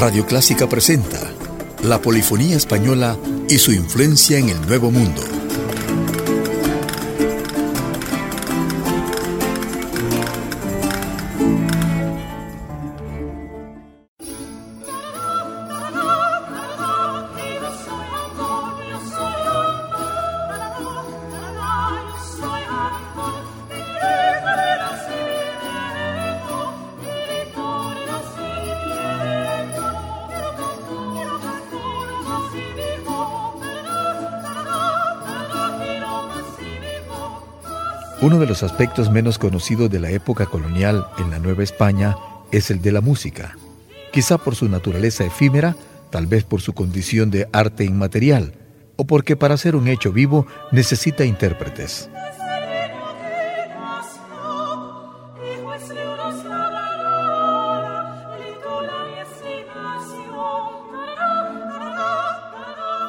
Radio Clásica presenta la polifonía española y su influencia en el Nuevo Mundo. Uno de los aspectos menos conocidos de la época colonial en la Nueva España es el de la música. Quizá por su naturaleza efímera, tal vez por su condición de arte inmaterial, o porque para ser un hecho vivo necesita intérpretes.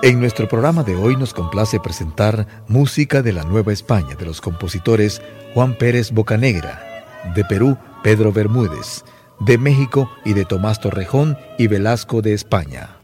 En nuestro programa de hoy nos complace presentar música de la Nueva España de los compositores Juan Pérez Bocanegra, de Perú Pedro Bermúdez, de México y de Tomás Torrejón y Velasco de España.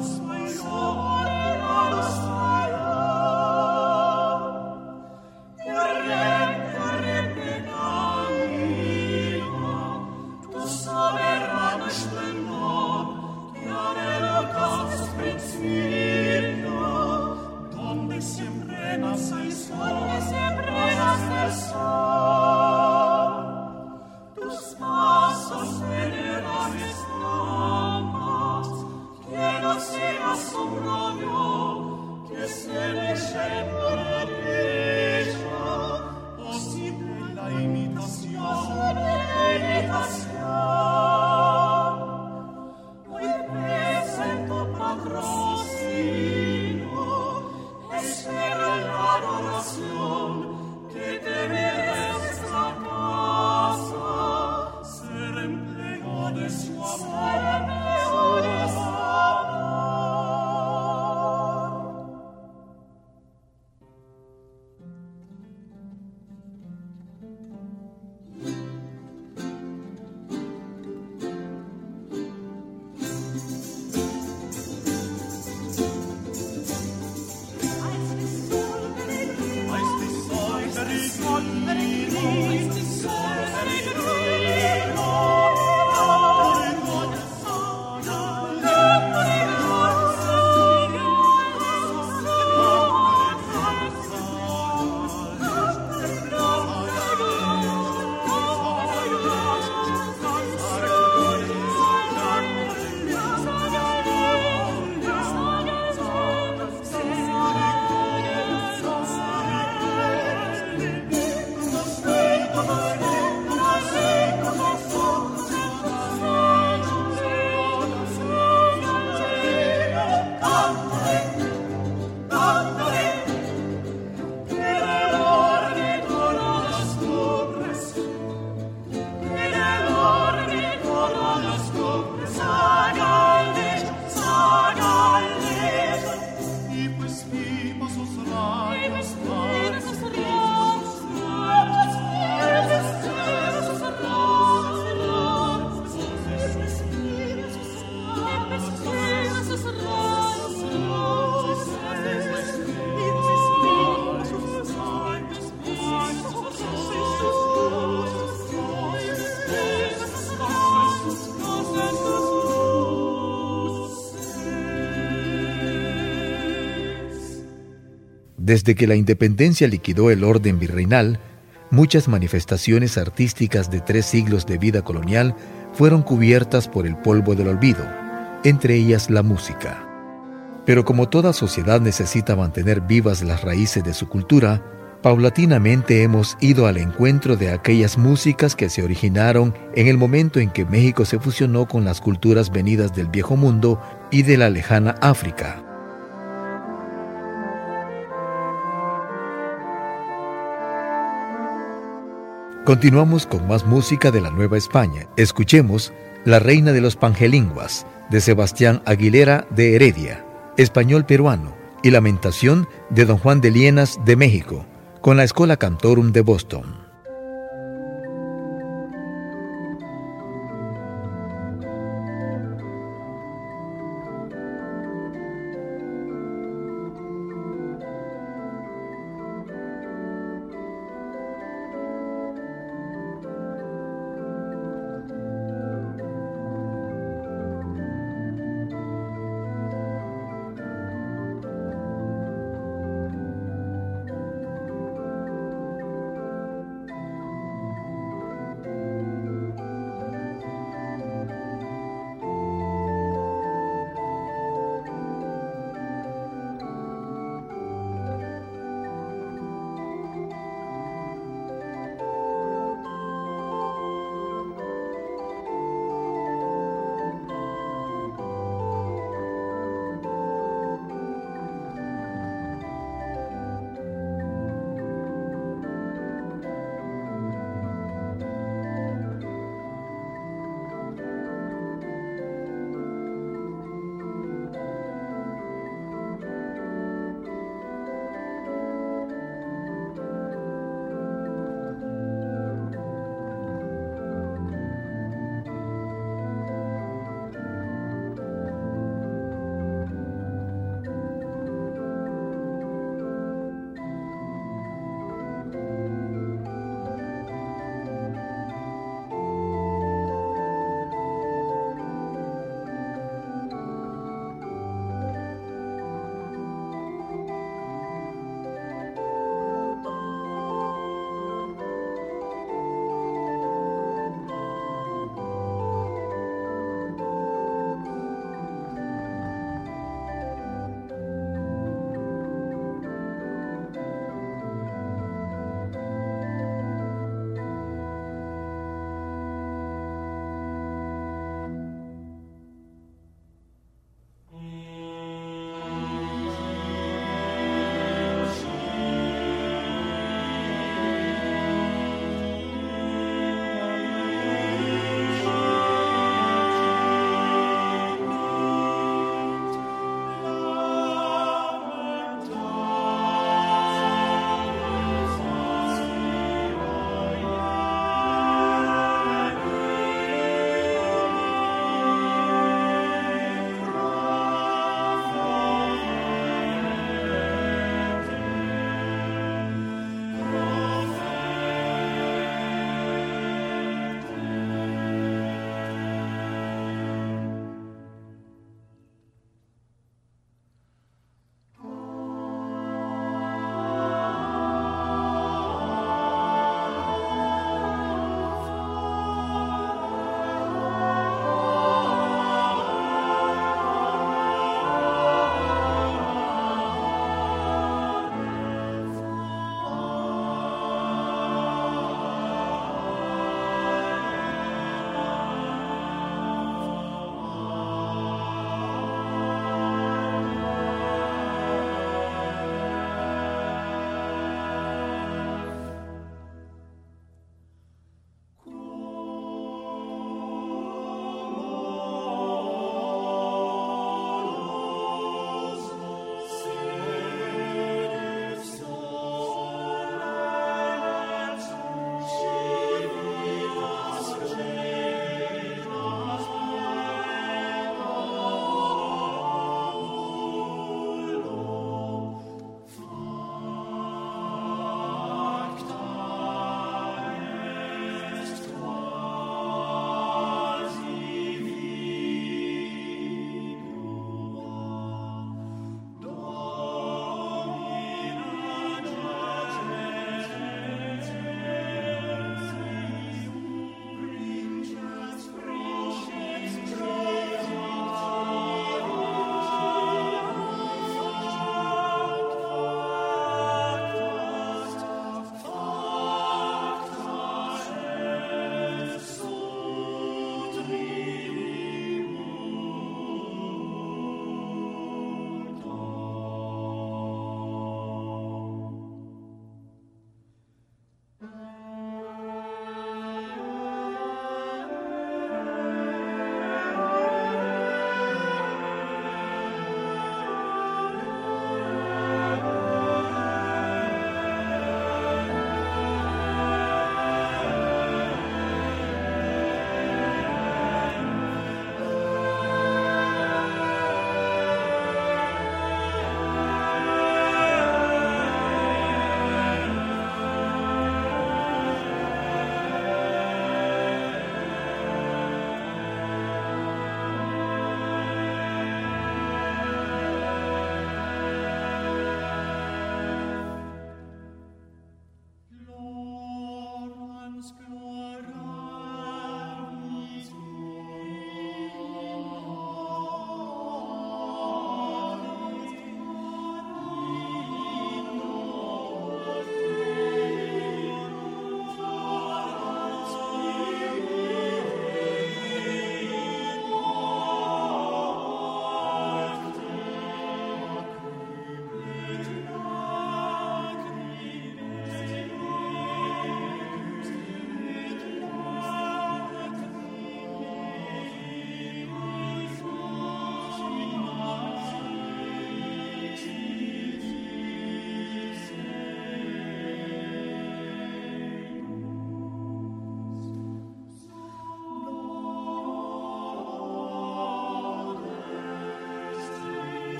house. Desde que la independencia liquidó el orden virreinal, muchas manifestaciones artísticas de tres siglos de vida colonial fueron cubiertas por el polvo del olvido, entre ellas la música. Pero como toda sociedad necesita mantener vivas las raíces de su cultura, paulatinamente hemos ido al encuentro de aquellas músicas que se originaron en el momento en que México se fusionó con las culturas venidas del viejo mundo y de la lejana África. Continuamos con más música de la Nueva España. Escuchemos La Reina de los Pangelinguas, de Sebastián Aguilera de Heredia, español peruano, y Lamentación de Don Juan de Lienas de México, con la Escola Cantorum de Boston.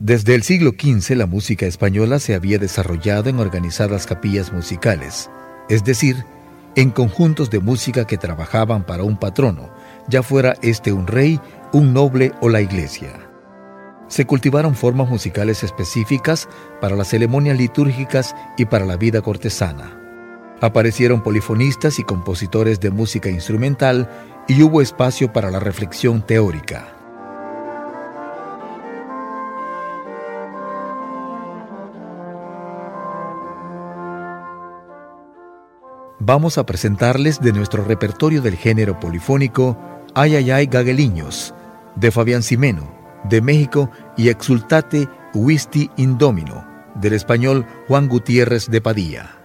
Desde el siglo XV la música española se había desarrollado en organizadas capillas musicales, es decir, en conjuntos de música que trabajaban para un patrono, ya fuera este un rey, un noble o la iglesia. Se cultivaron formas musicales específicas para las ceremonias litúrgicas y para la vida cortesana. Aparecieron polifonistas y compositores de música instrumental y hubo espacio para la reflexión teórica. Vamos a presentarles de nuestro repertorio del género polifónico Ay Ay Ay Gagueliños, de Fabián Simeno, de México, y Exultate Wisti Indomino, del español Juan Gutiérrez de Padilla.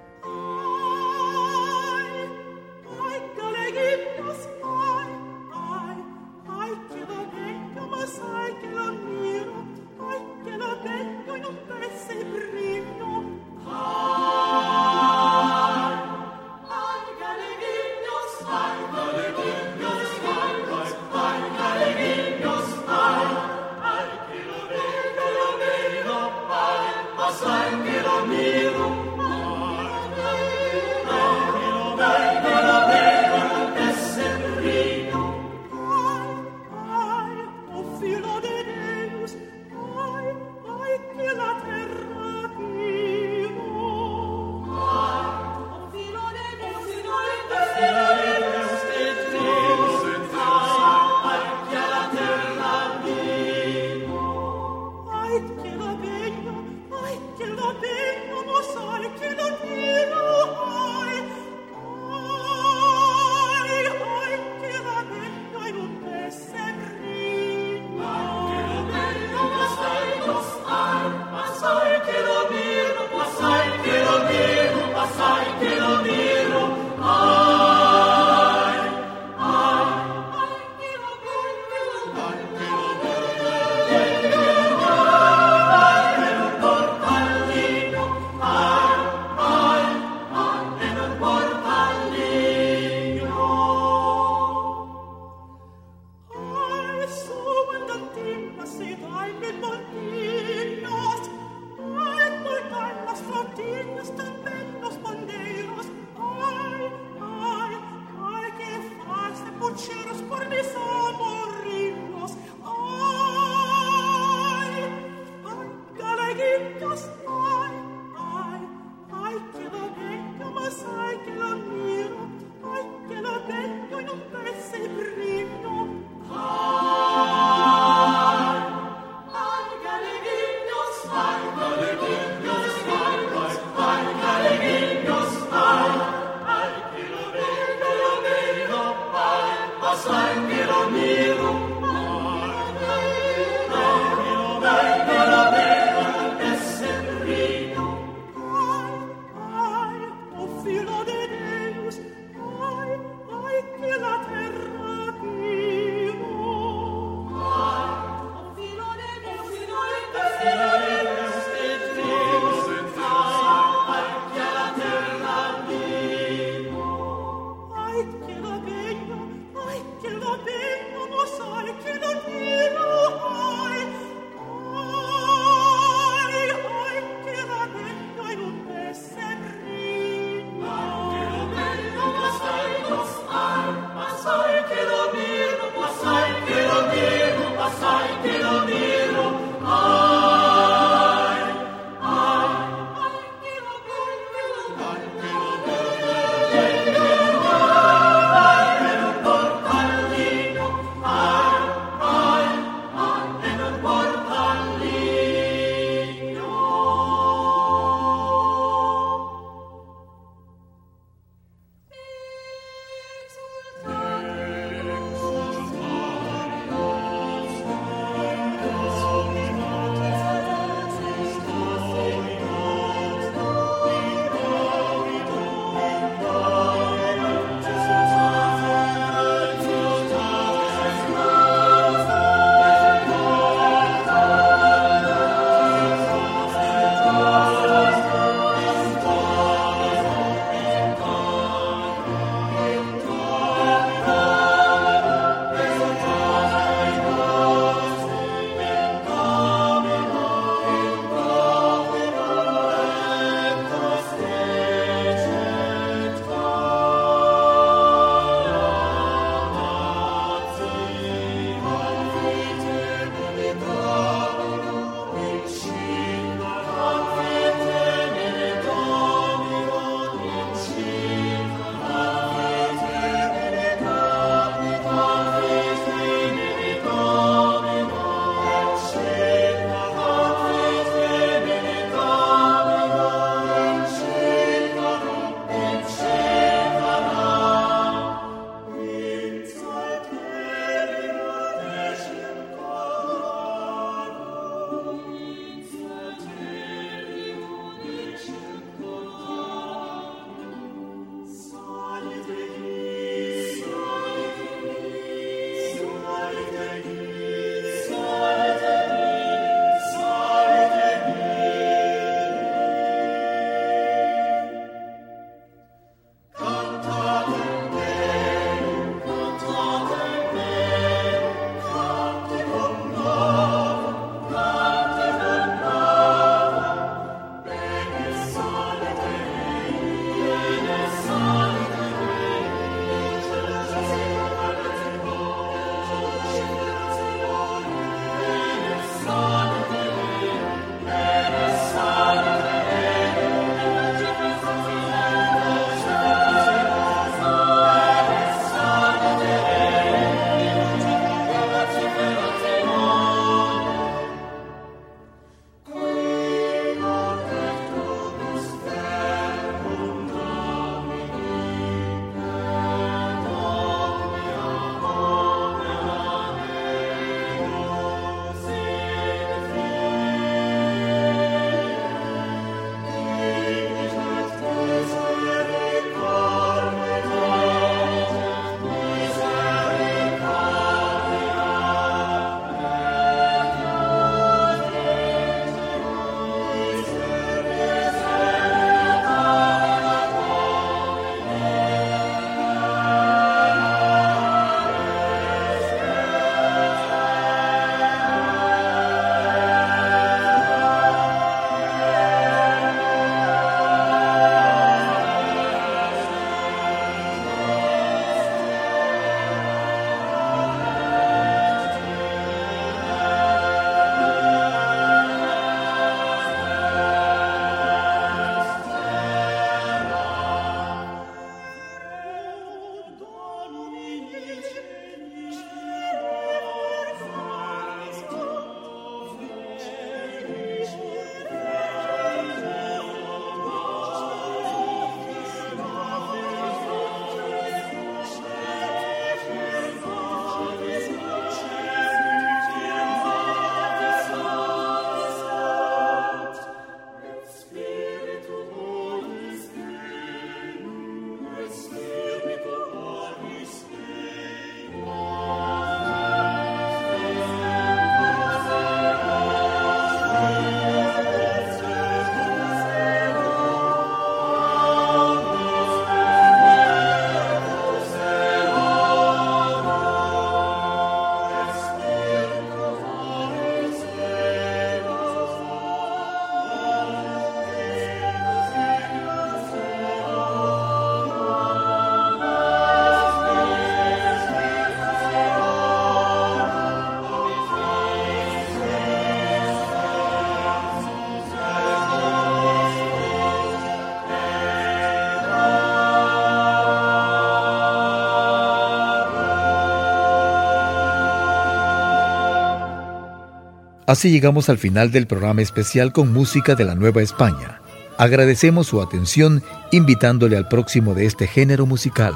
Así llegamos al final del programa especial con música de la Nueva España. Agradecemos su atención invitándole al próximo de este género musical.